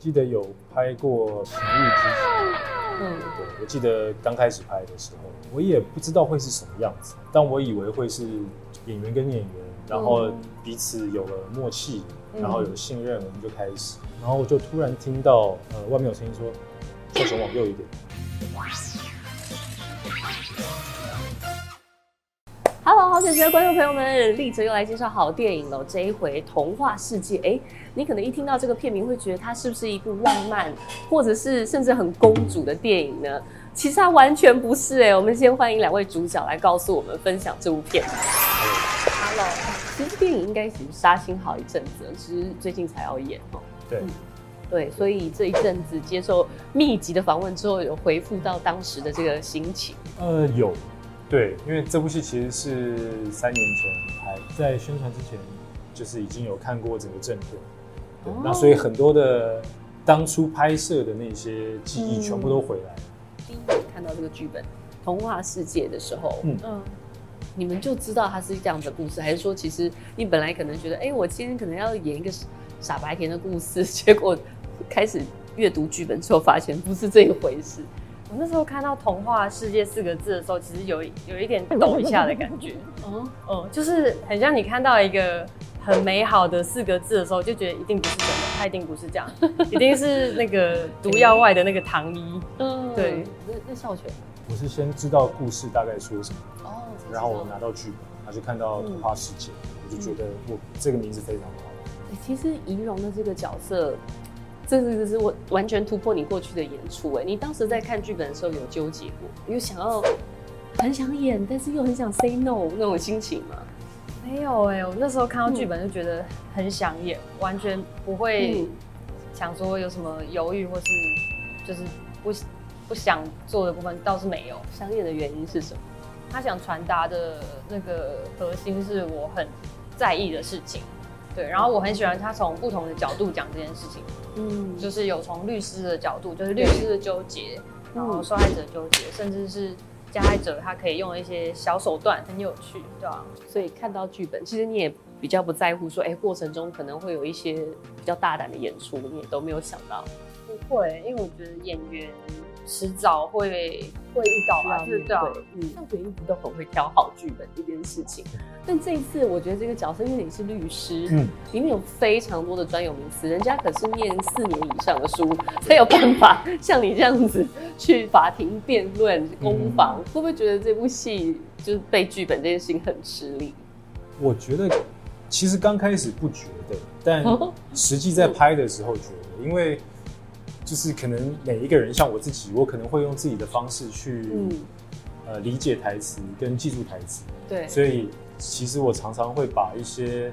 记得有拍过《情欲之前》，嗯，对我记得刚开始拍的时候，我也不知道会是什么样子，但我以为会是演员跟演员，然后嗯彼此有了默契，嗯然后有了信任，我们就开始。然后我就突然听到呃外面有声音说：“小熊往右一点。Hello，好久的观众朋友们，立哲又来介绍好电影了。这一回《童话世界》，哎，你可能一听到这个片名会觉得它是不是一部浪漫，或者是甚至很公主的电影呢？其实它完全不是哎。我们先欢迎两位主角来告诉我们分享这部片。Hello，其实电影应该已经杀青好一阵子了，只是最近才要演哦。对，对，所以这一阵子接受密集的访问之后，有回复到当时的这个心情。呃，有，对，因为这部戏其实是三年前拍，在宣传之前就是已经有看过整个正片，对，哦。那所以很多的当初拍摄的那些记忆嗯全部都回来了。第一眼看到这个剧本《童话世界》的时候，嗯。嗯。你们就知道它是这样的故事，还是说其实你本来可能觉得，哎、我今天可能要演一个傻白甜的故事，结果开始阅读剧本之后，发现不是这一回事。我那时候看到“童话世界”四个字的时候，其实有有一点抖一下的感觉。哦，嗯，就是很像你看到一个很美好的四个字的时候，就觉得一定不是真的，它一定不是这样，一定是那个毒药 外的那个糖衣。嗯，对，那那孝全，我是先知道故事大概说什么，哦，然后我拿到剧本，然后就看到《童话世界》，我就觉得我这个名字非常好。欸其实仪容的这个角色，这个是我完全突破你过去的演出。哎，你当时在看剧本的时候有纠结过，有想要很想演，但是又很想 say no 那种心情吗？没有哎、我那时候看到剧本就觉得很想演，完全不会嗯想说有什么犹豫或是就是不不想做的部分，倒是没有。想演的原因是什么？他想传达的那个核心是我很在意的事情，对，然后我很喜欢他从不同的角度讲这件事情，嗯，就是有从律师的角度，就是律师的纠结，然后受害者纠结，甚至是加害者他可以用一些小手段，很有趣，对吧、所以看到剧本，其实你也比较不在乎说，哎、过程中可能会有一些比较大胆的演出，你也都没有想到。不会，因为我觉得演员迟早会会遇到吧，对嗯，校园一直都很会挑好剧本这件事情。但这一次，我觉得这个角色，因为你是律师，嗯，里面有非常多的专有名词，人家可是念四年以上的书，才有办法像你这样子去法庭辩论、攻防。会不会觉得这部戏就是背剧本这件事情很吃力？我觉得其实刚开始不觉得，但 实际在拍的时候觉得，因为就是可能每一个人，像我自己，我可能会用自己的方式去、嗯，呃理解台词跟记住台词，对，所以其实我常常会把一些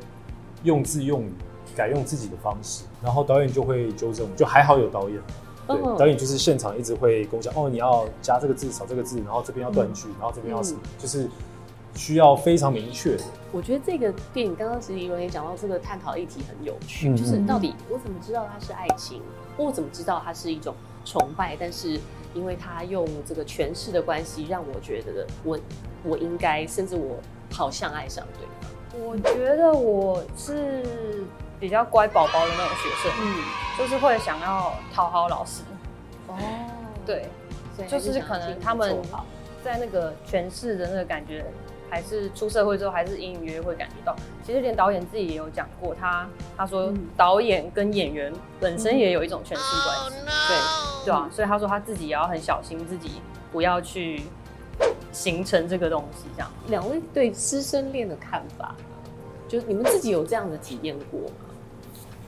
用字用语改用自己的方式，然后导演就会纠正我，就还好有导演。对，嗯导演就是现场一直会跟我讲，哦，你要加这个字，少这个字，然后这边要断句，然后这边要什么，就是需要非常明确的。我觉得这个电影刚刚其实怡文也讲到，这个探讨议题很有趣，嗯就是到底我怎么知道它是爱情，我怎么知道它是一种崇拜？但是因为他用这个诠释的关系，让我觉得我我应该，甚至我好像爱上对方。我觉得我是比较乖宝宝的那种学生，嗯，就是会想要讨好老师，哦，对，所以就是可能他们，在那个诠释的那个感觉，还是出社会之后，还是隐隐约约会感觉到。其实连导演自己也有讲过，他他说嗯导演跟演员本身也有一种诠释关系，对，对啊，所以他说他自己也要很小心，自己不要去形成这个东西，这样。两位对师生恋的看法，就是你们自己有这样的体验过吗？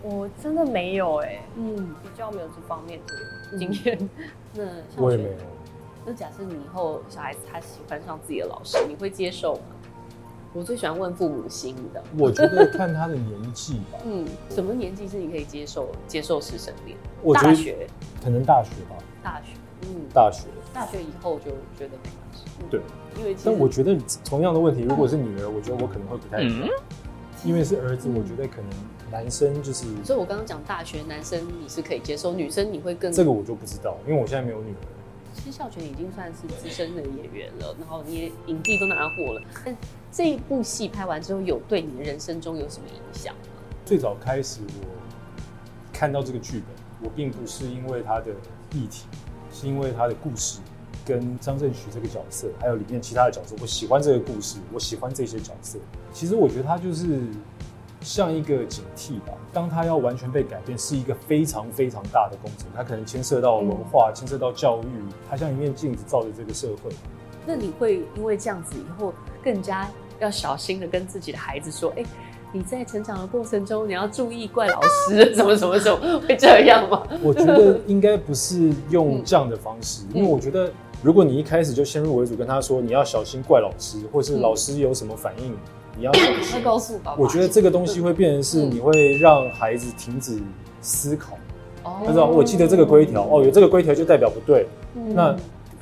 我真的没有哎、嗯，比较没有这方面的经验。那我也没有。那假设你以后小孩子他喜欢上自己的老师，你会接受吗？我最喜欢问父母心的。我觉得看他的年纪吧，嗯，什么年纪是你可以接受接受师生恋？我觉得大学，可能大学吧，大学，嗯，大学。大学以后就觉得没关系。嗯对，因为其实但我觉得同样的问题，如果是女儿，我觉得我可能会不太一样，因为是儿子，我觉得可能男生就是所以我刚刚讲大学男生你是可以接受，女生你会更这个我就不知道，因为我现在没有女儿。其实孝全已经算是资深的演员了，然后你也影帝都拿过了。但这一部戏拍完之后，有对你的人生中有什么影响吗？最早开始我看到这个剧本，我并不是因为他的议题，是因为他的故事跟张振许这个角色，还有里面其他的角色，我喜欢这个故事，我喜欢这些角色。其实我觉得他就是像一个警惕吧，当他要完全被改变，是一个非常非常大的工程，它可能牵涉到文化，牵涉到教育，它像一面镜子照着这个社会。那你会因为这样子以后更加要小心的跟自己的孩子说，哎。你在成长的过程中，你要注意怪老师，什么什么什么，会这样吗？我觉得应该不是用这样的方式，因为我觉得，如果你一开始就先入为主跟他说你要小心怪老师，或是老师有什么反应，你要。告诉爸爸。我觉得这个东西会变成是，你会让孩子停止思考。哦。他知道，我记得这个规条，哦，有这个规条就代表不对。那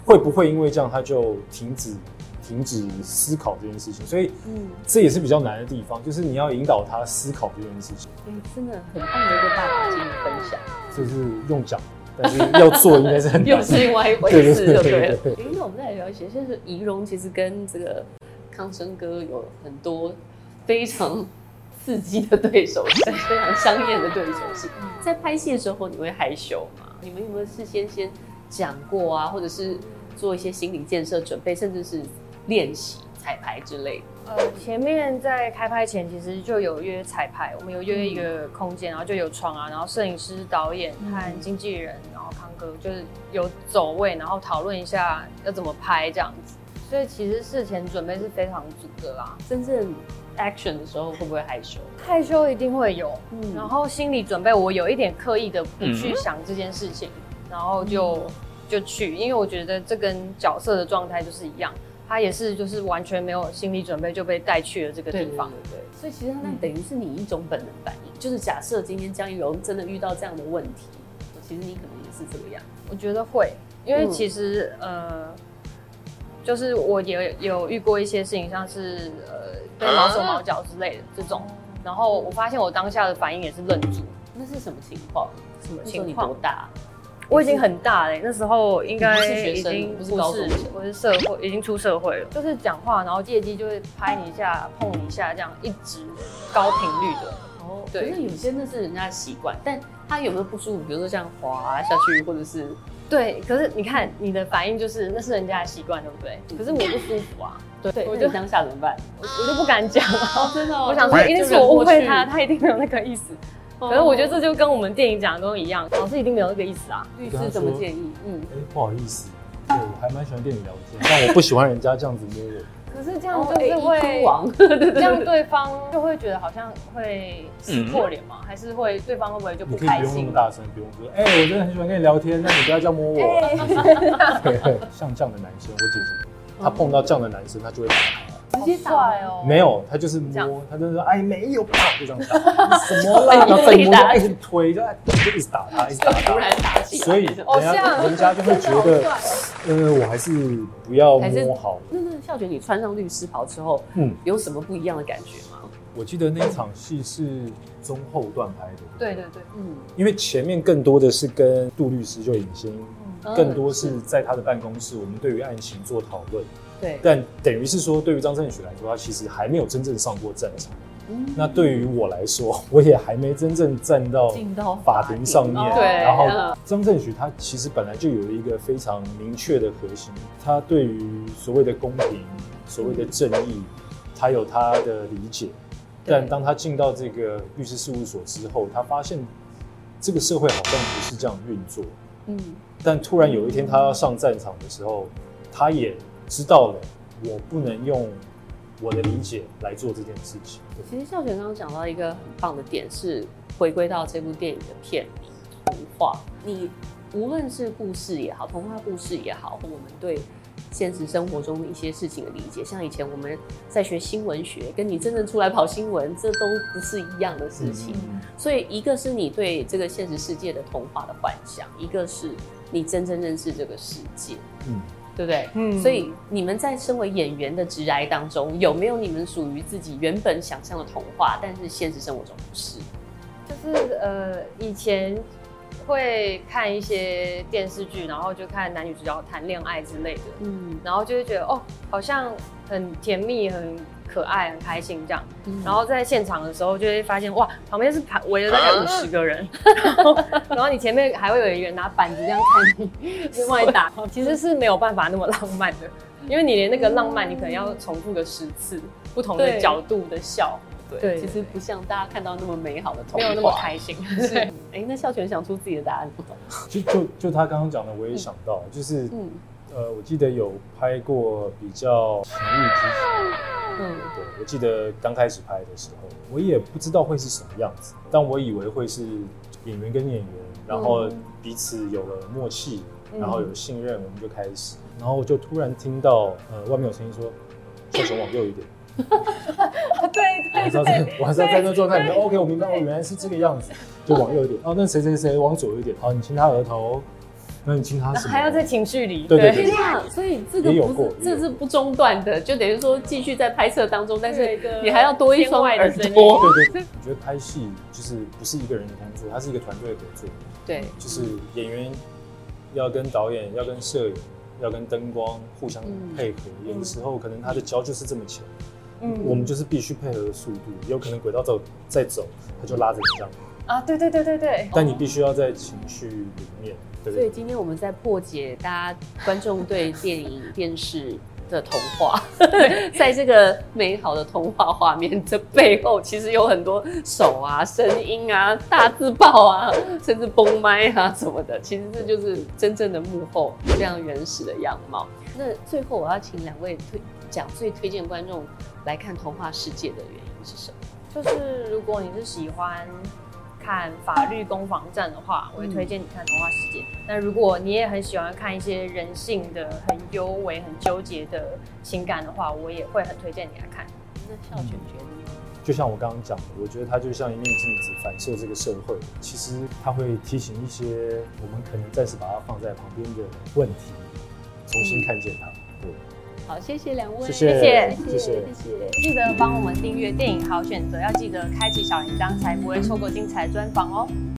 会不会因为这样他就停止？停止思考这件事情，所以，嗯，这也是比较难的地方，就是你要引导他思考这件事情。嗯，真的很棒的一个爸爸经验分享。就是用讲，但是要做应该是很 又是另外一回事，对不对？那我们再来聊一些，就是仪容其实跟这个康生哥有很多非常刺激的对手戏，非常香艳的对手戏。在拍戏的时候，你会害羞吗？你们有没有事先先讲过啊，或者是做一些心理建设准备，甚至是？练习彩排之类的。呃，前面在开拍前其实就有约彩排，我们有约一个空间，然后就有床啊，然后摄影师、导演和经纪人，然后康哥就是有走位，然后讨论一下要怎么拍这样子。所以其实事前准备是非常足的啦。真正 action 的时候会不会害羞？害羞一定会有，嗯。然后心理准备，我有一点刻意的不去想这件事情，然后就就去，因为我觉得这跟角色的状态就是一样。他也是，就是完全没有心理准备就被带去了这个地方，对对。所以其实那等于是你一种本能反应，就是假设今天江一荣真的遇到这样的问题，其实你可能也是这个样。我觉得会，因为其实呃，就是我也有遇过一些事情，像是呃被毛手毛脚之类的这种，然后我发现我当下的反应也是愣住。那是什么情况？什么情况？多大？我已经很大了，那时候应该已经不是高中，我是社会，已经出社会了。就是讲话，然后借机就会拍你一下、碰你一下，这样一直高频率的。哦，对。可是有些那是人家的习惯，但他有没有不舒服？比如说像滑下去，或者是对。可是你看你的反应就是那是人家的习惯，对不对？可是我不舒服啊。对，我就当下怎么办？我 我就不敢讲了。真的，我想说一定是我误会他，他一定没有那个意思。可是我觉得这就跟我们电影讲的都一样，老师一定没有那个意思啊。律师怎么建议？嗯，哎，不好意思，对我还蛮喜欢电影聊天，但我不喜欢人家这样子摸我。可是这样就是会，这样对方就会觉得好像会撕破脸吗？还是会对方会不会就不开心？不用那么大声，不用说，哎，我真的很喜欢跟你聊天，那你不要这样摸我。像这样的男生，我姐姐，他碰到这样的男生，他就会。直接打哦，没有，他就是摸，他就是说，哎，没有，啪，就这样打，什么啦？然后再摸，一直推，就就一直打他，一直打他，所以人家人家就会觉得，呃，我还是不要摸好。那那笑姐，你穿上律师袍之后，嗯，有什么不一样的感觉吗？我记得那一场戏是中后段拍的，对对对，嗯，因为前面更多的是跟杜律师就影星，更多是在他的办公室，我们对于案情做讨论。对，但等于是说，对于张振许来说，他其实还没有真正上过战场。嗯，那对于我来说，我也还没真正站到法庭上面。对，然后张振许他其实本来就有一个非常明确的核心，他对于所谓的公平、所谓的正义，他有他的理解。但当他进到这个律师事务所之后，他发现这个社会好像不是这样运作。嗯，但突然有一天他要上战场的时候，他也。知道了，我不能用我的理解来做这件事情。其实孝全刚刚讲到一个很棒的点，是回归到这部电影的片名“童话”。你无论是故事也好，童话故事也好，或我们对现实生活中的一些事情的理解，像以前我们在学新闻学，跟你真正出来跑新闻，这都不是一样的事情。所以，一个是你对这个现实世界的童话的幻想，一个是你真正认识这个世界。嗯。对不对？嗯，所以你们在身为演员的职涯当中，有没有你们属于自己原本想象的童话，但是现实生活中不是？就是呃，以前会看一些电视剧，然后就看男女主角谈恋爱之类的，嗯，然后就会觉得哦，好像很甜蜜、很可爱、很开心这样。嗯。然后在现场的时候，就会发现哇，旁边是排围了大概五十个人，然后然后你前面还会有一个人拿板子这样看你，就往你打，其实是没有办法那么浪漫的，因为你连那个浪漫，你可能要重复个十次，不同的角度的笑，对，对。其实不像大家看到那么美好的童话，没有那么开心。是，哎，那孝全想出自己的答案吗？就就就他刚刚讲的，我也想到，就是嗯。呃，我记得有拍过比较情欲之前，嗯对我记得刚开始拍的时候，我也不知道会是什么样子，但我以为会是演员跟演员，然后彼此有了默契，嗯然后有信任，我们就开始，然后我就突然听到呃外面有声音说，孝全往右一点。对我还是要在，我还是要在那状态里面。OK，我明白，我原来是这个样子，就往右一点。哦，那谁谁谁往左一点。好，你亲他额头，那你其他什么？还要在情绪里，对对对！所以这个不是，这是不中断的，就等于说继续在拍摄当中，但是你还要多一双耳天外的声音朵。对对对，我觉得拍戏就是不是一个人的工作，它是一个团队的合作。对，就是演员要跟导演、要跟摄影、要跟灯光互相嗯配合。有的时候可能他的焦就是这么浅，嗯我们就是必须配合速度。有可能轨道走再走，他就拉着你这样，啊，对对对对对，但你必须要在情绪里面，对不对？所以今天我们在破解大家观众对电影、电视的童话，在这个美好的童话画面的背后，其实有很多手啊、声音啊、大字报啊，甚至崩麦啊什么的。其实这就是真正的幕后非常原始的样貌。那最后我要请两位推讲最推荐观众来看童话世界的原因是什么？就是如果你是喜欢看法律攻防战的话，我会推荐你看《童话世界》。那如果你也很喜欢看一些人性的很幽微、很纠结的情感的话，我也会很推荐你来看。那孝全觉得？就像我刚刚讲的，我觉得它就像一面镜子，反射这个社会。其实它会提醒一些我们可能暂时把它放在旁边的问题，重新看见它。对，好，谢谢两位。谢谢，谢谢，谢谢。记得帮我们订阅电影好选择，要记得开启小铃铛，才不会错过精彩专访哦。